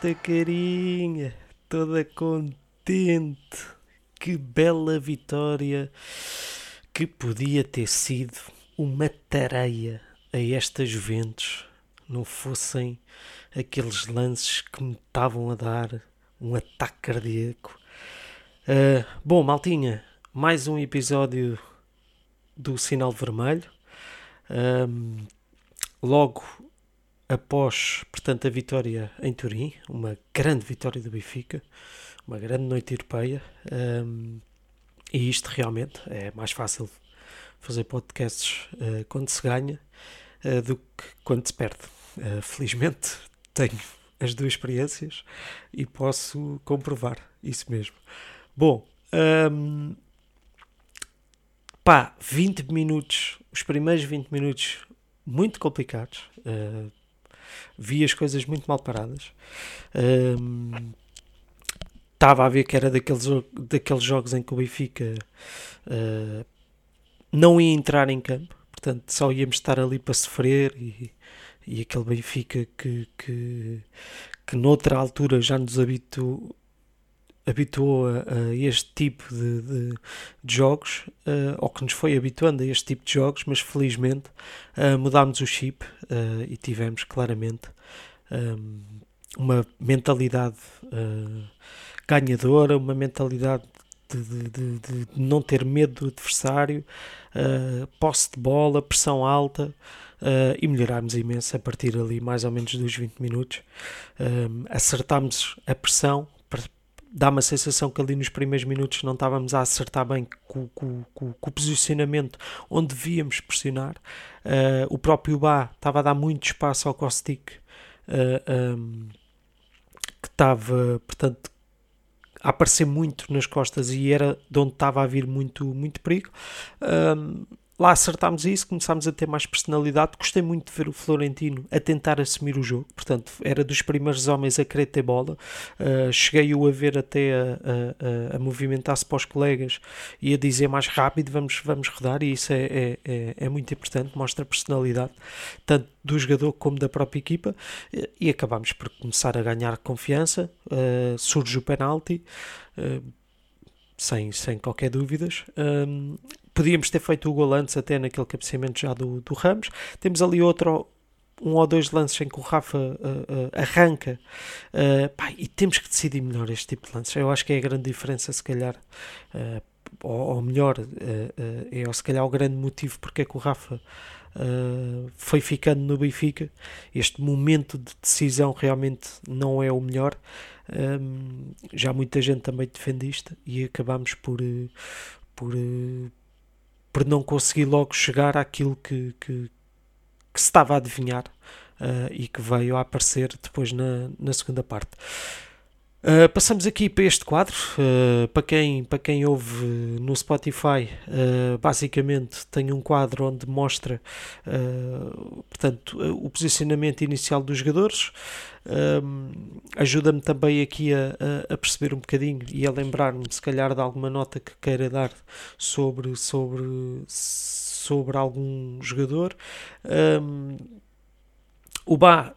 Esta carinha, toda contente. Que bela vitória que podia ter sido uma tareia a estas Juventus, não fossem aqueles lances que me estavam a dar um ataque cardíaco. Uh, bom, Maltinha, mais um episódio do Sinal Vermelho. Um, logo após, portanto, a vitória em Turim, uma grande vitória do Benfica, uma grande noite europeia, um, e isto realmente é mais fácil fazer podcasts uh, quando se ganha uh, do que quando se perde. Uh, felizmente tenho as duas experiências e posso comprovar isso mesmo. Bom, um, pá, 20 minutos, os primeiros 20 minutos muito complicados. Uh, vi as coisas muito mal paradas. Estava um, a ver que era daqueles, daqueles jogos em que o Benfica uh, não ia entrar em campo, portanto só íamos estar ali para sofrer e, e aquele Benfica que, que, que noutra altura já nos habituou, habituou a, a este tipo de, de, de jogos, uh, ou que nos foi habituando a este tipo de jogos, mas felizmente uh, mudámos o chip uh, e tivemos claramente um, uma mentalidade ganhadora, uma mentalidade de, de, de, não ter medo do adversário, posse de bola, pressão alta. Uh, e melhorámos imenso a partir ali mais ou menos dos 20 minutos. Um, acertámos a pressão, dá-me a sensação que ali nos primeiros minutos não estávamos a acertar bem com, com, com, com o posicionamento onde devíamos pressionar. Uh, o próprio Bá estava a dar muito espaço ao Kostik, uh, ah, um, que estava, portanto, a aparecer muito nas costas e era de onde estava a vir muito, muito perigo. Um, lá acertámos isso, começámos a ter mais personalidade. Gostei muito de ver o Florentino a tentar assumir o jogo, portanto, era dos primeiros homens a querer ter bola. Uh, Cheguei-o a ver até a, a, a movimentar-se para os colegas e a dizer mais rápido: vamos, vamos rodar, e isso é, é, é, é muito importante, mostra personalidade, tanto do jogador como da própria equipa. E, acabámos por começar a ganhar confiança. Uh, surge o penalti. Uh, sem, sem qualquer dúvidas. Um, podíamos ter feito o gol antes, até naquele cabeceamento já do, do Ramos. Temos ali outro, um ou dois lances em que o Rafa uh, uh, arranca uh, pá, e temos que decidir melhor este tipo de lances. Eu acho que é a grande diferença, se calhar, ou, ou, melhor, é se calhar o grande motivo porque é que o Rafa foi ficando no Benfica. Este momento de decisão realmente não é o melhor. Um, já muita gente também defende isto e acabamos por, por, por não conseguir logo chegar àquilo que, que, que se estava a adivinhar uh, e que veio a aparecer depois na, na segunda parte. Uh, passamos aqui para este quadro. Uh, para, quem, para quem ouve no Spotify, uh, basicamente tem um quadro onde mostra portanto, o posicionamento inicial dos jogadores. Ajuda-me também aqui a, a, perceber um bocadinho e a lembrar-me, se calhar, de alguma nota que queira dar sobre, sobre, sobre algum jogador. o Bá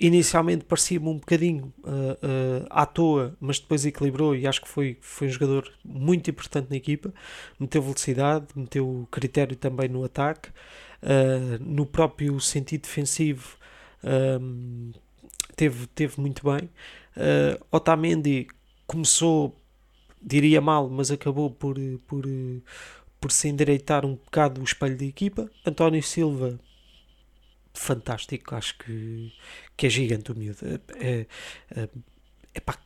inicialmente parecia-me um bocadinho uh, uh, à toa, mas depois equilibrou e acho que foi, foi um jogador muito importante na equipa. Meteu velocidade, meteu critério também no ataque, uh, no próprio sentido defensivo. Um, teve, teve muito bem. Otamendi começou, diria mal, mas acabou por, por, por se endireitar um bocado o espelho da equipa. António Silva fantástico, acho que, que é gigante o miúdo. É, é, é pá,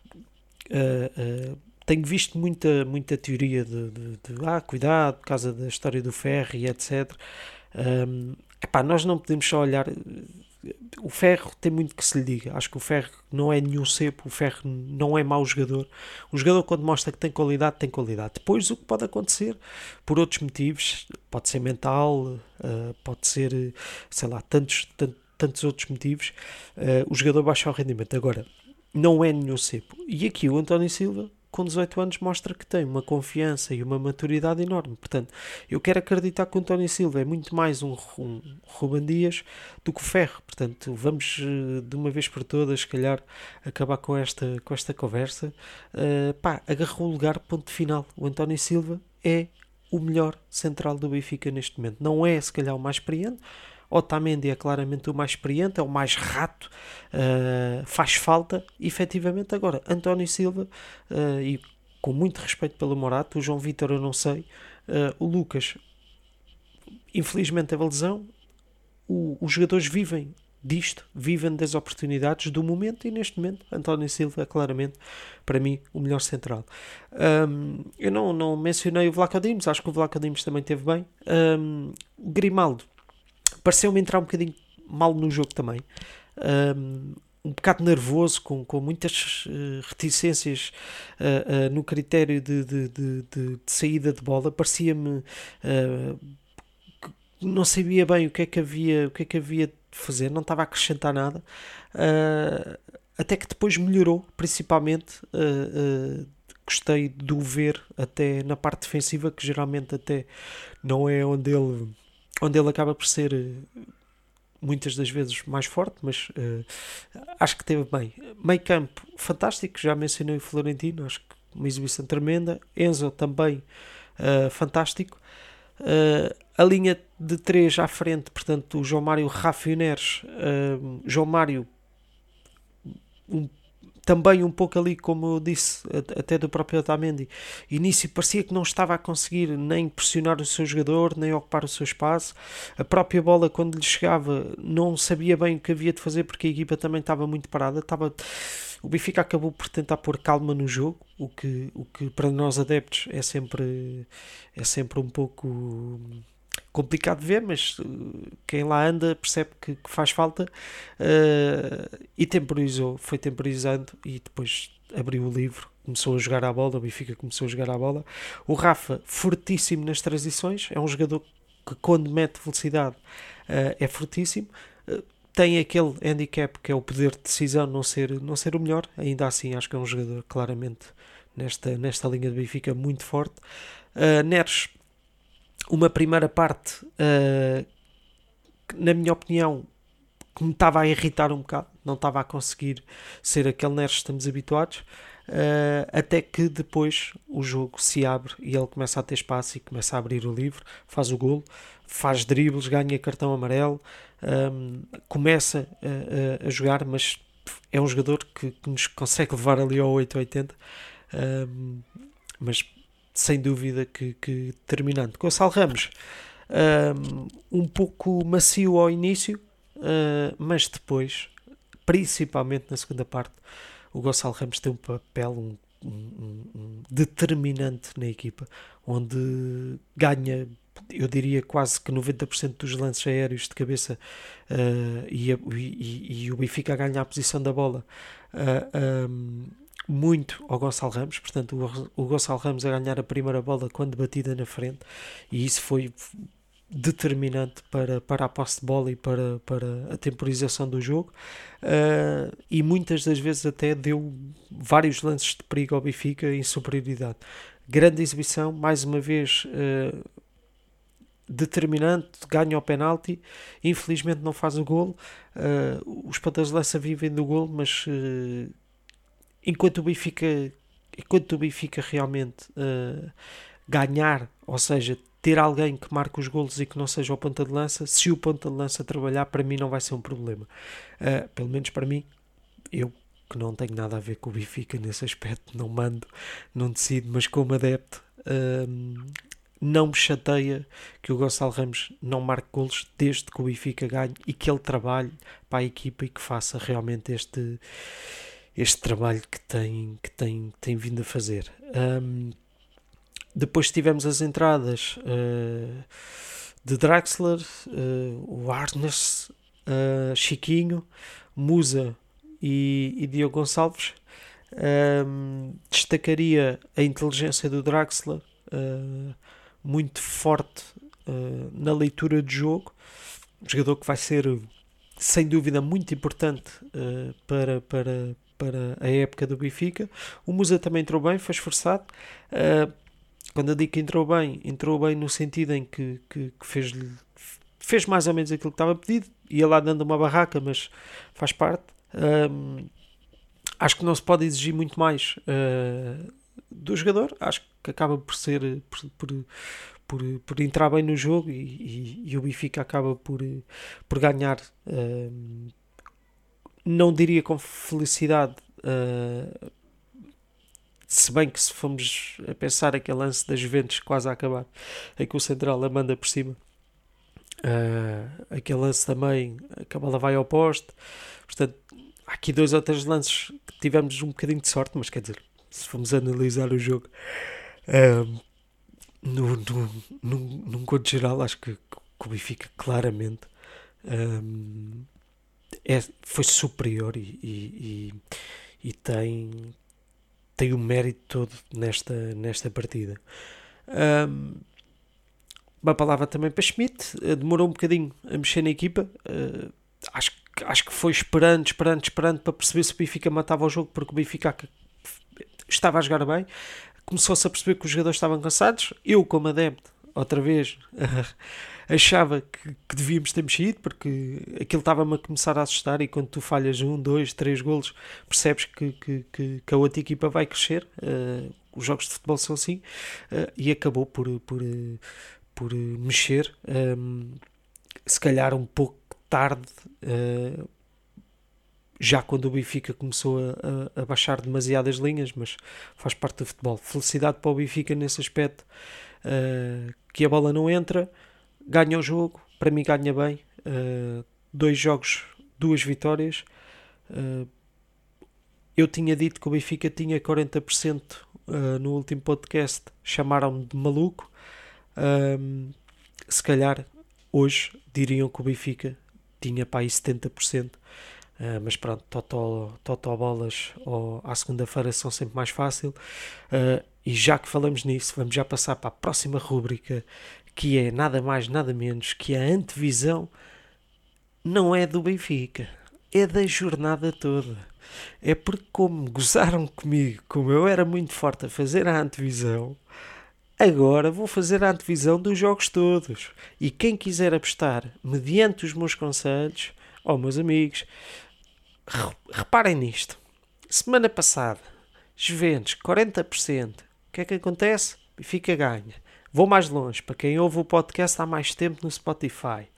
é, é, tenho visto muita, muita teoria de, de, de, ah, cuidado, por causa da história do ferro e etc. Um, epá, nós não podemos só olhar o Ferro tem muito que se lhe diga. Acho que o Ferro não é nenhum cepo, o Ferro não é mau jogador. Um jogador, quando mostra que tem qualidade, tem qualidade. Depois, o que pode acontecer, por outros motivos, pode ser mental, uh, pode ser, sei lá, tantos, tantos, tantos outros motivos, uh, o jogador baixa o rendimento. Agora, não é nenhum cepo. E aqui o António Silva com 18 anos mostra que tem uma confiança e uma maturidade enorme. Portanto, eu quero acreditar que o António Silva é muito mais um, um Ruben Dias do que o Ferro. Portanto, vamos eh, de uma vez por todas, se calhar, acabar com esta, com esta conversa. Uh, pá, agarrou o lugar, ponto final. O António Silva é o melhor central do Benfica neste momento. Não é, se calhar, o mais experiente. Otamendi é claramente o mais experiente, é o mais rato, uh, faz falta, efetivamente. Agora, António Silva, uh, e com muito respeito pelo Morato, o João Vitor eu não sei, uh, o Lucas, infelizmente teve a lesão, o, os jogadores vivem disto, vivem das oportunidades do momento e neste momento António Silva é claramente para mim o melhor central. Um, eu não, não mencionei o Vlaco acho que o Vlaco também teve bem. Um, Grimaldo pareceu-me entrar um bocadinho mal no jogo também. Um, um bocado nervoso, com, com muitas uh, reticências uh, uh, no critério de, de, de, de, saída de bola. Parecia-me não sabia bem o que é que havia, o que é que havia de fazer, não estava a acrescentar nada. até que depois melhorou, principalmente gostei de o ver até na parte defensiva, que geralmente até não é onde ele onde ele acaba por ser eh, muitas das vezes mais forte, mas uh, acho que teve bem. Meio campo fantástico, já mencionei o Florentino, acho que uma exibição tremenda. Enzo também uh, fantástico. Uh, a linha de três à frente, portanto, o João Mário Rafa Neres, João Mário um também um pouco ali, como eu disse, até do próprio Otamendi, início parecia que não estava a conseguir nem pressionar o seu jogador, nem ocupar o seu espaço. A própria bola, quando lhe chegava, não sabia bem o que havia de fazer porque a equipa também estava muito parada. Estava... O Benfica acabou por tentar pôr calma no jogo, o que, o que para nós adeptos é sempre, é sempre um pouco complicado de ver, mas uh, quem lá anda percebe que, que faz falta uh, e temporizou, foi temporizando e depois abriu o livro, começou a jogar a bola, o Benfica começou a jogar a bola. O Rafa, fortíssimo nas transições, é um jogador que quando mete velocidade uh, é fortíssimo. tem aquele handicap que é o poder de decisão não ser, não ser o melhor, ainda assim acho que é um jogador claramente nesta, nesta linha de Benfica muito forte. Uh, Neres uma primeira parte, uh, na minha opinião, que me estava a irritar um bocado, não estava a conseguir ser aquele Neres que estamos habituados, uh, até que depois o jogo se abre e ele começa a ter espaço e começa a abrir o livro, faz o golo, faz dribles, ganha cartão amarelo, um, começa a, a, jogar, mas é um jogador que, que, nos consegue levar ali ao 880, um, mas sem dúvida que, que determinante. Gonçalo Ramos, um, pouco macio ao início, uh, mas depois, principalmente na segunda parte, o Gonçalo Ramos tem um papel um, um, um determinante na equipa, onde ganha eu diria quase que 90% dos lances aéreos de cabeça uh, e, e, e, o Benfica a ganhar a posição da bola uh, um, muito ao Gonçalo Ramos, portanto o, o Gonçalo Ramos a ganhar a primeira bola quando batida na frente e isso foi determinante para, para a posse de bola e para, para a temporização do jogo uh, e muitas das vezes até deu vários lances de perigo ao Benfica em superioridade. Grande exibição, mais uma vez uh, determinante, ganha o penalti, infelizmente não faz o gol. Uh, os pantas de lança vivem do gol, mas enquanto o Benfica, enquanto o Benfica realmente uh, ganhar, ou seja, ter alguém que marque os golos e que não seja o ponta de lança, se o ponta de lança trabalhar, para mim não vai ser um problema. Uh, pelo menos para mim, eu que não tenho nada a ver com o Benfica nesse aspecto, não mando, não decido, mas como adepto, uh, não me chateia que o Gonçalo Ramos não marque golos desde que o Benfica ganhe e que ele trabalhe para a equipa e que faça realmente este este trabalho que tem, que tem, tem vindo a fazer. Um, depois tivemos as entradas uh, de Draxler, uh, o Arnes, uh, Chiquinho, Musa e, e Diogo Gonçalves. Um, destacaria a inteligência do Draxler, muito forte na leitura de jogo. Um jogador que vai ser sem dúvida muito importante para, para, para a época do Benfica. O Musa também entrou bem, foi esforçado. Uh, quando eu digo que entrou bem, entrou bem no sentido em que, que, que fez, fez mais ou menos aquilo que estava pedido, ia lá dando uma barraca, mas faz parte. Acho que não se pode exigir muito mais uh, do jogador, acho que acaba por ser por, por, por, por entrar bem no jogo e, e, e, o Benfica acaba por, por ganhar. Uh, não diria com felicidade, uh, se bem que se formos a pensar aquele lance das Juventus quase a acabar, em que o Central a manda por cima, uh, aquele lance também, a bola vai ao poste, portanto, há aqui dois ou três lances que tivemos um bocadinho de sorte, mas quer dizer, se formos analisar o jogo uh, no, no, num, num conto geral, acho que, que o Benfica claramente é, foi superior e, e, e, e tem tem o mérito todo nesta, nesta partida. Um, uma palavra também para Schmidt, uh, demorou um bocadinho a mexer na equipa. Uh, acho, acho que foi esperando, esperando, esperando para perceber se o Benfica matava o jogo, porque o Benfica estava a jogar bem. Começou-se a perceber que os jogadores estavam cansados. Eu, como adepto, outra vez, achava que, que, devíamos ter mexido porque aquilo estava-me a começar a assustar e quando tu falhas um, dois, três golos percebes que, que, que, que a outra equipa vai crescer uh, os jogos de futebol são assim uh, e acabou por, por, por mexer um, se calhar um pouco tarde uh, já quando o Benfica começou a, a, a, baixar demasiadas linhas, mas faz parte do futebol. Felicidade para o Benfica nesse aspecto, uh, que a bola não entra, ganha o jogo, para mim ganha bem. Uh, dois jogos, duas vitórias. Uh, eu tinha dito que o Benfica tinha 40% uh, no último podcast, chamaram-me de maluco. se calhar hoje diriam que o Benfica tinha para aí 70%. Uh, mas pronto, totó, totó bolas ou à segunda-feira são sempre mais fácil. Uh, e já que falamos nisso, vamos já passar para a próxima rúbrica que é nada mais, nada menos que a antevisão, não é do Benfica, é da jornada toda. É porque, como gozaram comigo, como eu era muito forte a fazer a antevisão, agora vou fazer a antevisão dos jogos todos. E quem quiser apostar mediante os meus conselhos, ó oh, meus amigos, reparem nisto. Semana passada, Juventus 40%. O que é que acontece? Benfica ganha. Vou mais longe, para quem ouve o podcast há mais tempo no Spotify.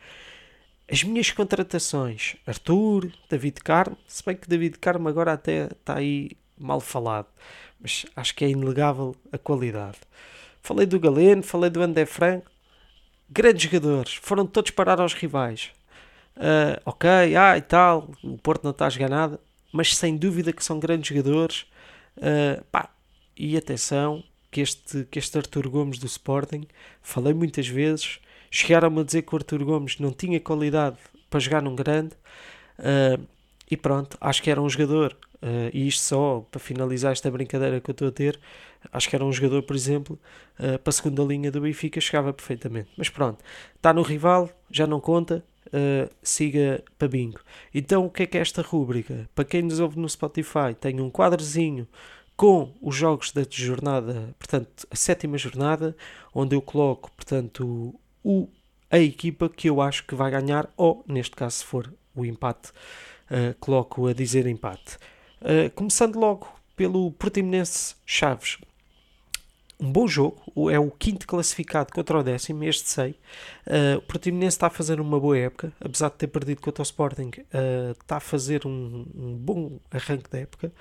As minhas contratações, Arthur, David Carmo, se bem que David Carmo agora até está aí mal falado, mas acho que é inegável a qualidade. Falei do Galeno, falei do André Franco, grandes jogadores, foram todos parar aos rivais. Uh, ok, ah e tal, o Porto não está a mas sem dúvida que são grandes jogadores. Uh, pá, e atenção, que este, que este Arthur Gomes do Sporting, falei muitas vezes, chegaram-me a dizer que o Arthur Gomes não tinha qualidade para jogar num grande, uh, e pronto, acho que era um jogador, uh, e isto só para finalizar esta brincadeira que eu estou a ter, acho que era um jogador, por exemplo, uh, para a segunda linha do Benfica, chegava perfeitamente. Mas pronto, está no rival, já não conta, Uh, siga para bingo. Então, o que é que é esta rúbrica? Para quem nos ouve no Spotify, tem um quadrozinho com os jogos da jornada, portanto, a sétima jornada, onde eu coloco, portanto, o, a equipa que eu acho que vai ganhar, ou, neste caso, se for o empate, uh, coloco a dizer empate. Uh, começando logo pelo Portimonense Chaves um bom jogo, é o quinto classificado contra o décimo, este sei. Uh, o Portimonense está a fazer uma boa época, apesar de ter perdido contra o Sporting, uh, está a fazer um, um, bom arranque da época.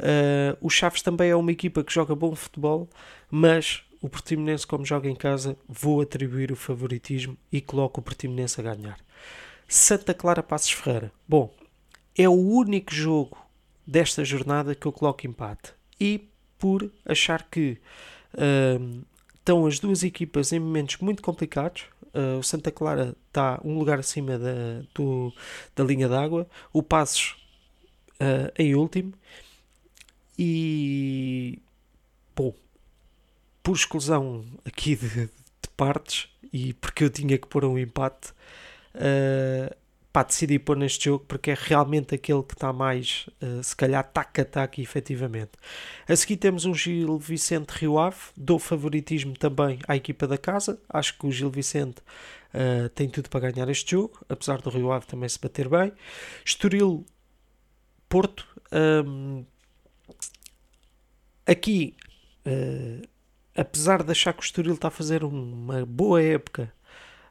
Uh, o Chaves também é uma equipa que joga bom futebol, mas o Portimonense, como joga em casa, vou atribuir o favoritismo e coloco o Portimonense a ganhar. Santa Clara Passos Ferreira. Bom, é o único jogo desta jornada que eu coloco empate. E por achar que Estão as duas equipas em momentos muito complicados. Uh, o Santa Clara está um lugar acima da, do, da linha d'água, o Passos uh, em último. E bom, por exclusão aqui de, de, partes e porque eu tinha que pôr um empate, uh, pá, decidi pôr neste jogo porque é realmente aquele que está mais, uh, se calhar, tac a tac, efetivamente. A seguir temos um Gil Vicente Rio Ave, dou favoritismo também à equipa da casa. Acho que o Gil Vicente uh, tem tudo para ganhar este jogo, apesar do Rio Ave também se bater bem. Estoril Porto, um, aqui, uh, apesar de achar que o Estoril está a fazer uma boa época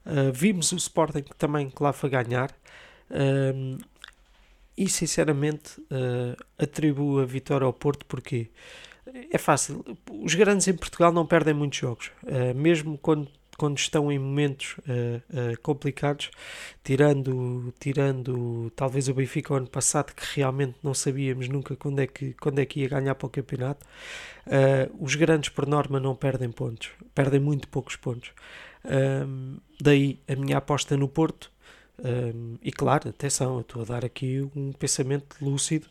Uh, vimos o Sporting também que lá foi ganhar. E sinceramente uh, atribuo a vitória ao Porto porque é fácil. Os grandes em Portugal não perdem muitos jogos, uh, mesmo quando, quando estão em momentos uh, complicados, tirando, tirando talvez o Benfica o ano passado, que realmente não sabíamos nunca quando é que, quando é que ia ganhar para o campeonato. os grandes, por norma, não perdem pontos, perdem muito poucos pontos. daí a minha aposta no Porto um, e claro, atenção, eu estou a dar aqui um pensamento lúcido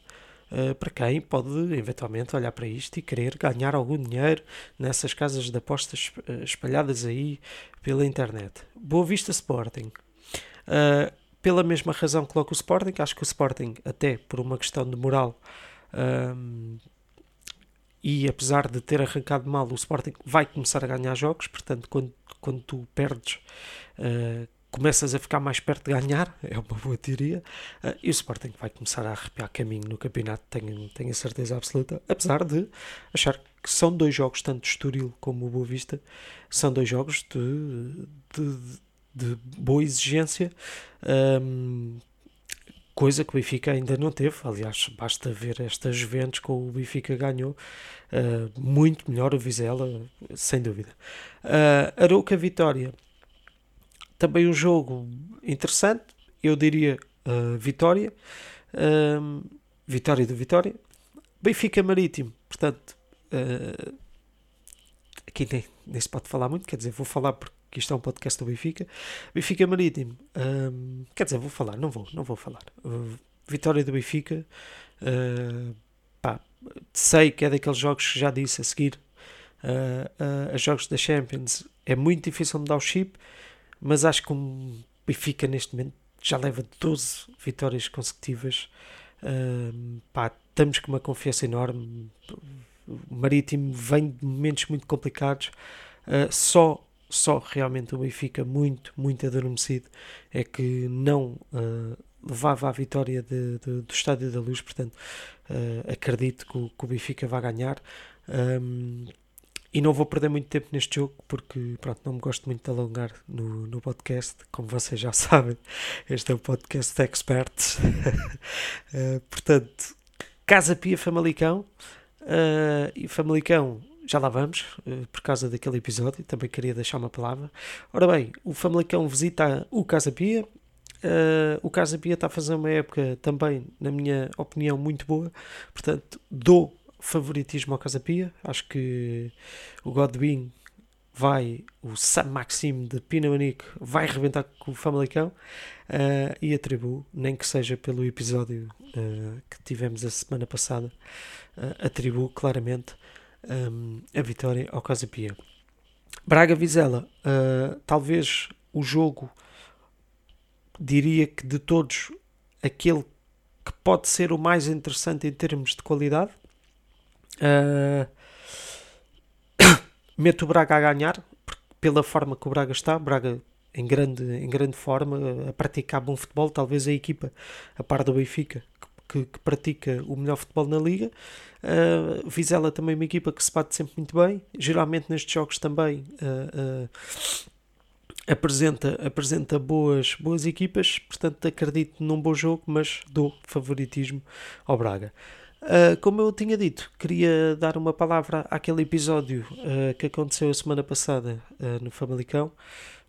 uh, para quem pode eventualmente olhar para isto e querer ganhar algum dinheiro nessas casas de apostas uh, espalhadas aí pela internet. Boa Vista Sporting. Uh, pela mesma razão que coloco o Sporting, acho que o Sporting, até por uma questão de moral, um, e apesar de ter arrancado mal, o Sporting vai começar a ganhar jogos, portanto, quando, quando tu perdes, uh, começas a ficar mais perto de ganhar, é uma boa teoria, uh, e o Sporting vai começar a arrepiar caminho no campeonato, tenho, tenho a certeza absoluta, apesar de achar que são dois jogos, tanto de Estoril como o Boa Vista, são dois jogos de, de, de boa exigência, um, coisa que o Benfica ainda não teve, aliás, basta ver estas Juventus que o Benfica ganhou, uh, muito melhor o Vizela, sem dúvida. Uh, Arouca Vitória, também um jogo interessante, eu diria uh, Vitória, uh, Vitória do Vitória, Benfica Marítimo, portanto, uh, aqui nem, nem se pode falar muito, quer dizer, vou falar porque isto é um podcast do Benfica, Benfica Marítimo, quer dizer, vou falar, não vou, não vou falar, Vitória do Benfica, pá, sei que é daqueles jogos que já disse a seguir, a jogos da Champions, é muito difícil mudar o chip, mas acho que o Benfica neste momento já leva 12 vitórias consecutivas. Uh, pá, estamos com uma confiança enorme. O Marítimo vem de momentos muito complicados. Uh, só, só realmente o Benfica, muito, muito adormecido, é que não uh, levava a vitória de, de, do Estádio da Luz. Portanto, uh, acredito que o, que o Benfica vai ganhar. E não vou perder muito tempo neste jogo porque pronto, não me gosto muito de alongar no, no podcast, como vocês já sabem, este é o podcast de experts. uh, portanto, Casa Pia Famalicão uh, e Famalicão já lá vamos, uh, por causa daquele episódio, também queria deixar uma palavra. Ora bem, o Famalicão visita o Casa Pia. Uh, o Casa Pia está a fazer uma época também, na minha opinião, muito boa. Portanto, dou favoritismo ao Casa Pia. Acho que o Godwin vai, o Sam Maxime de Pinamanique vai rebentar com o Famalicão uh, e atribuo, nem que seja pelo episódio uh, que tivemos a semana passada, uh, atribuo claramente um, a vitória ao Casa Pia. Braga Vizela, uh, talvez o jogo, diria que de todos, aquele que pode ser o mais interessante em termos de qualidade. Uh, meto o Braga a ganhar pela forma que o Braga está. Braga em grande, em grande forma, a praticar bom futebol. Talvez a equipa, a par do Benfica, que, que pratica o melhor futebol na liga. Uh, Vizela também uma equipa que se bate sempre muito bem. Geralmente nestes jogos também. Uh, uh, apresenta, apresenta boas, boas equipas, portanto acredito num bom jogo, mas dou favoritismo ao Braga. Uh, como eu tinha dito, queria dar uma palavra àquele episódio uh, que aconteceu a semana passada uh, no Famalicão.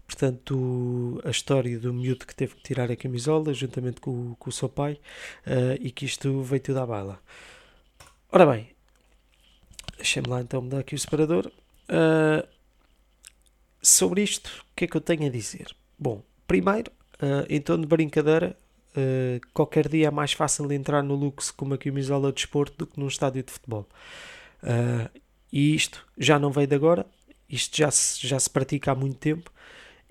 Portanto, a história do miúdo que teve que tirar a camisola juntamente com, com o seu pai e que isto veio tudo à bala. Ora bem, deixem-me lá então mudar aqui o separador. sobre isto, o que é que eu tenho a dizer? Bom, primeiro, em tom de brincadeira, Uh, qualquer dia é mais fácil entrar no Lux com uma camisola de esporte do que num estádio de futebol. Uh, e isto já não veio de agora, isto já se, já se pratica há muito tempo.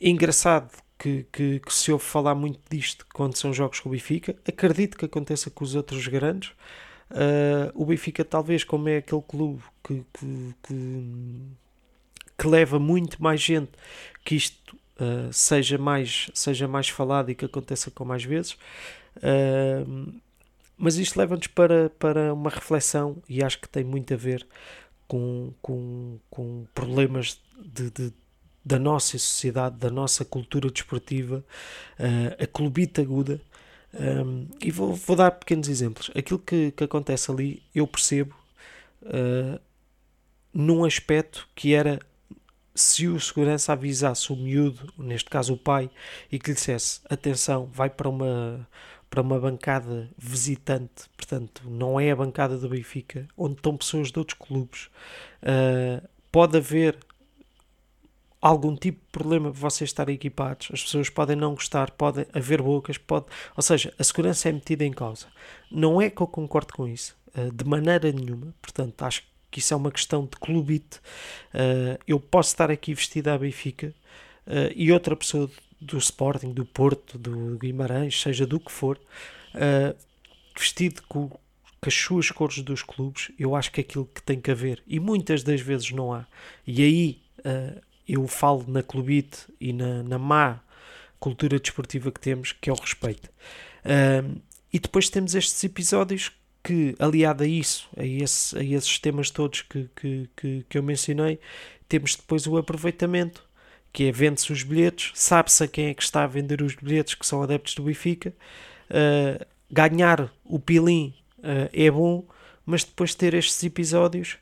Engraçado que, que, que, se ouve falar muito disto quando são jogos com o Benfica. Acredito que aconteça com os outros grandes. Uh, o Benfica, talvez, como é aquele clube que, que, que, que leva muito mais gente, que isto uh, seja, mais, seja mais falado e que aconteça com mais vezes. Uh, mas isto leva-nos para, para uma reflexão e acho que tem muito a ver com, com, com problemas de, de da nossa sociedade, da nossa cultura desportiva, uh, a clubita aguda. Um, e vou, vou, dar pequenos exemplos. Aquilo que, que acontece ali, eu percebo uh, num aspecto que era se o segurança avisasse o miúdo, neste caso o pai, e que lhe dissesse: atenção, vai para uma, para uma bancada visitante, portanto, não é a bancada do Benfica, onde estão pessoas de outros clubes, uh, pode haver algum tipo de problema para vocês estarem equipados, as pessoas podem não gostar, pode haver bocas, pode, ou seja, a segurança é metida em causa. Não é que eu concordo com isso, uh, de maneira nenhuma, portanto, acho que isso é uma questão de clubite. Uh, eu posso estar aqui vestido à Benfica uh, e outra pessoa do Sporting, do Porto, do Guimarães, seja do que for, vestido com, com as suas cores dos clubes, eu acho que é aquilo que tem que haver. E muitas das vezes não há. E aí uh, eu falo na clubite e na, na má cultura desportiva que temos, que é o respeito. Uh, e depois temos estes episódios que, aliado a isso, a, esse, a esses temas todos que, que, que, que eu mencionei, temos depois o aproveitamento, que é vende-se os bilhetes, sabe-se a quem é que está a vender os bilhetes, que são adeptos do Benfica. Uh, ganhar o pilim uh, é bom, mas depois de ter estes episódios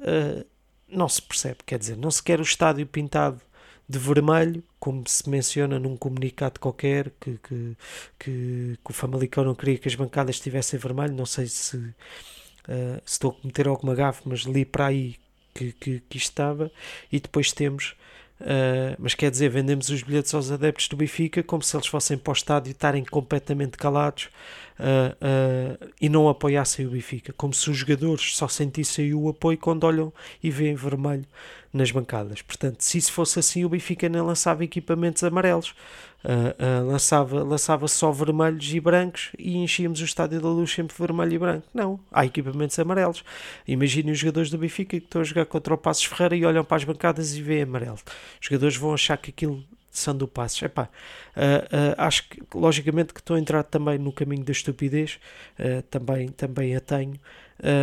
uh, não se percebe, quer dizer, não se quer o estádio pintado de vermelho, como se menciona num comunicado qualquer, que, que, que, que o Famalicão não queria que as bancadas estivessem vermelho, não sei se, uh, se estou a cometer alguma gafe, mas li para aí que, que, que estava, e depois temos Uh, mas quer dizer, vendemos os bilhetes aos adeptos do Benfica como se eles fossem para o estádio e estarem completamente calados uh, uh, e não apoiassem o Benfica, como se os jogadores só sentissem o apoio quando olham e veem vermelho nas bancadas. Portanto, se isso fosse assim, o Benfica nem lançava equipamentos amarelos, uh, lançava, lançava só vermelhos e brancos e enchíamos o estádio da luz sempre vermelho e branco. Não, há equipamentos amarelos. Imaginem os jogadores do Benfica que estão a jogar contra o Passos Ferreira e olham para as bancadas e veem amarelo. Os jogadores vão achar que aquilo são do Passos. Epá, uh, acho que, logicamente, que estou a entrar também no caminho da estupidez, também, também a tenho,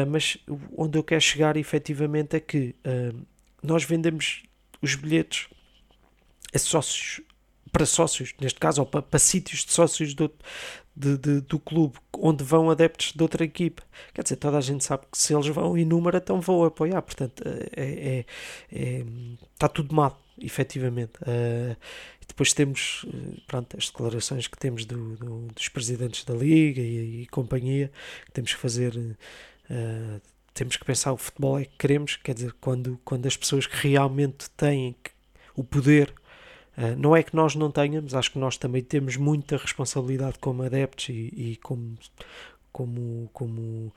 mas onde eu quero chegar efetivamente é que nós vendemos os bilhetes a sócios para sócios, neste caso, ou para, para sítios de sócios do, de, de, do clube, onde vão adeptos de outra equipe. Quer dizer, toda a gente sabe que se eles vão em número, então vão apoiar. Portanto, é, é, é, está tudo mal, efetivamente. Uh, depois temos pronto, as declarações que temos do, do, dos presidentes da Liga e, e companhia, que temos que fazer. Uh, temos que pensar o futebol é que queremos, quer dizer, quando, quando as pessoas que realmente têm o poder, não é que nós não tenhamos, acho que nós também temos muita responsabilidade como adeptos e, e como, como, como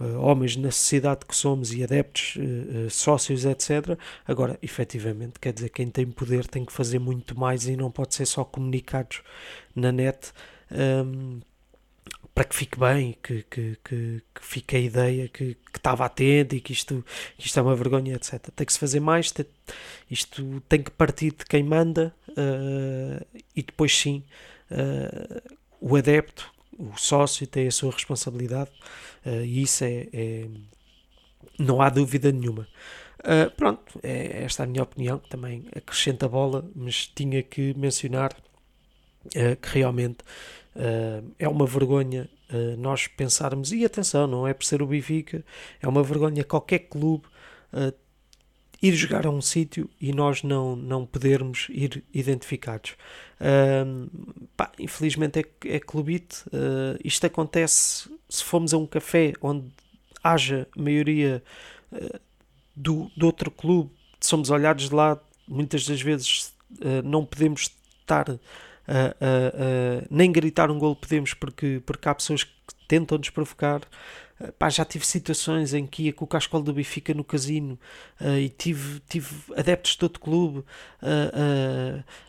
uh, homens na sociedade que somos e adeptos, uh, sócios, etc. Agora, efetivamente, quer dizer, quem tem poder tem que fazer muito mais e não pode ser só comunicados na net. Um, para que fique bem, que, que, que, que fique a ideia que, que estava atento e que isto, que isto é uma vergonha, etc. Tem que se fazer mais, tem, isto tem que partir de quem manda uh, e depois sim uh, o adepto, o sócio tem a sua responsabilidade uh, e isso é, é, não há dúvida nenhuma. pronto, é esta a minha opinião, também acrescenta a bola, mas tinha que mencionar que realmente Uh, é uma vergonha uh, nós pensarmos, e atenção, não é por ser o Benfica, é uma vergonha qualquer clube uh, ir jogar a um sítio e nós não, não podermos ir identificados. Pá, infelizmente é, é clubite, isto acontece se formos a um café onde haja maioria do, do outro clube, somos olhados de lá, muitas das vezes não podemos estar uh, uh, nem gritar um gol podemos porque, porque há pessoas que tentam nos provocar. Uh, pá, já tive situações em que ia com o cascol do Benfica no casino uh, e tive, tive adeptos de todo clube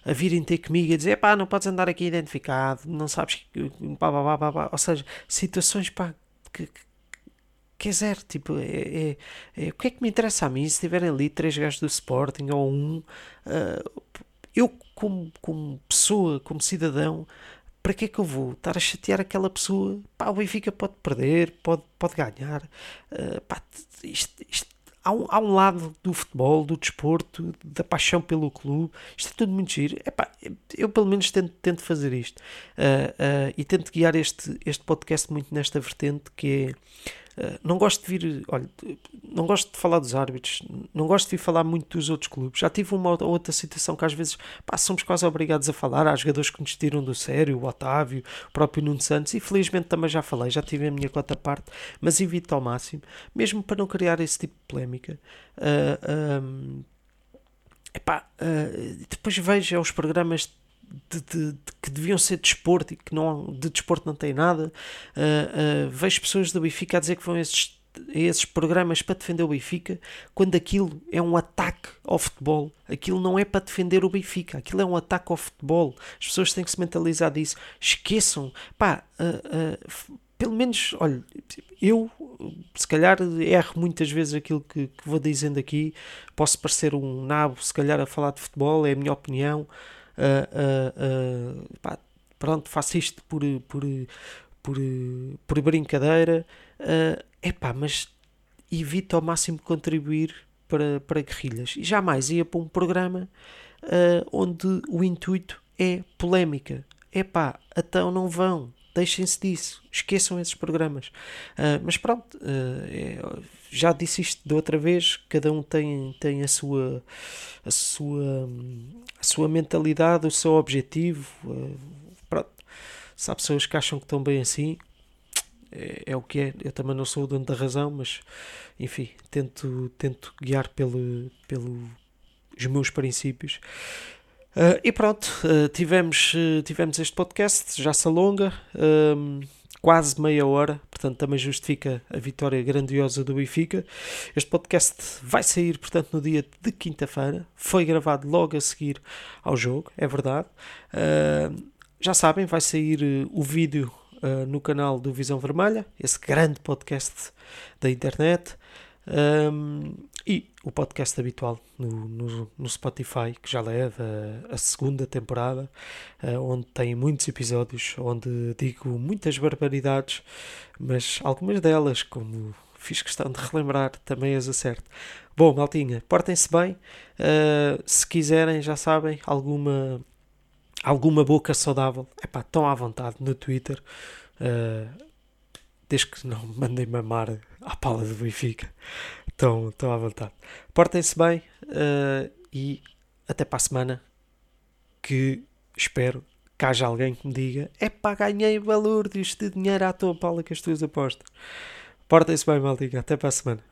a virem ter comigo e dizer: pá, não podes andar aqui identificado, não sabes. Pá, pá, pá, pá, Ou seja, situações pá, que, que quer dizer, tipo, é, é, é, o que é que me interessa a mim se tiverem ali três gajos do Sporting ou um? Eu, como, como pessoa, como cidadão, para que é que eu vou estar a chatear aquela pessoa? Pá, o Benfica pode perder, pode, pode ganhar. Uh, pá, isto, isto, há, um, há um lado do futebol, do desporto, da paixão pelo clube. Isto é tudo muito giro. Eu, pelo menos, tento, tento fazer isto. Uh, uh, e tento guiar este, este podcast muito nesta vertente que é não gosto de vir, olha, não gosto de falar dos árbitros, não gosto de vir falar muito dos outros clubes. Já tive uma ou outra situação que às vezes pá, somos quase obrigados a falar. Há jogadores que nos tiram do sério, o Otávio, o próprio Nuno Santos, e felizmente também já falei, já tive a minha cota parte, mas evito ao máximo, mesmo para não criar esse tipo de polémica. Uh, um, epá, uh, depois vejo os programas de, de, de, que deviam ser de desporto e que não, de desporto não tem nada. Uh, uh, vejo pessoas do Benfica a dizer que vão a esses, a esses programas para defender o Benfica, quando aquilo é um ataque ao futebol. Aquilo não é para defender o Benfica, aquilo é um ataque ao futebol. As pessoas têm que se mentalizar disso. Esqueçam, pá, uh, pelo menos, olha, eu se calhar erro muitas vezes aquilo que, que, vou dizendo aqui, posso parecer um nabo, se calhar a falar de futebol, é a minha opinião, uh, uh, pá, pronto, faço isto por, por, por, por brincadeira, uh, epá, mas evito ao máximo contribuir para, para guerrilhas. E jamais ia para um programa onde o intuito é polémica. Epá, então não vão, deixem-se disso, esqueçam esses programas. Uh, mas pronto, uh, já disse isto de outra vez, cada um tem, tem a sua a sua a sua mentalidade, o seu objetivo. Uh, pronto. Se há pessoas que acham que estão bem assim, é, é, o que é. Eu também não sou o dono da razão, mas enfim, tento, tento guiar pelo, pelo os meus princípios. Uh, e pronto, uh, tivemos, uh, tivemos este podcast, já se alonga, quase meia hora, portanto também justifica a vitória grandiosa do Benfica. Este podcast vai sair, portanto, no dia de quinta-feira, foi gravado logo a seguir ao jogo, é verdade. já sabem, vai sair o vídeo no canal do Visão Vermelha, esse grande podcast da internet. Um, e o podcast habitual no, no, no, Spotify, que já leva a, segunda temporada, uh, onde tem muitos episódios, onde digo muitas barbaridades, mas algumas delas, como fiz questão de relembrar, também as acerto. Bom, maltinha, portem-se bem. Uh, se quiserem, já sabem, alguma, alguma boca saudável, epá, estão à vontade no Twitter. Uh, desde que não mandem mamar à pala do Benfica. Estão, estão à vontade. Portem-se bem uh, e até para a semana. Que espero que haja alguém que me diga: é pá, ganhei valor disto de dinheiro à tua pala com as tuas apostas. Portem-se bem, maldinha. Até para a semana.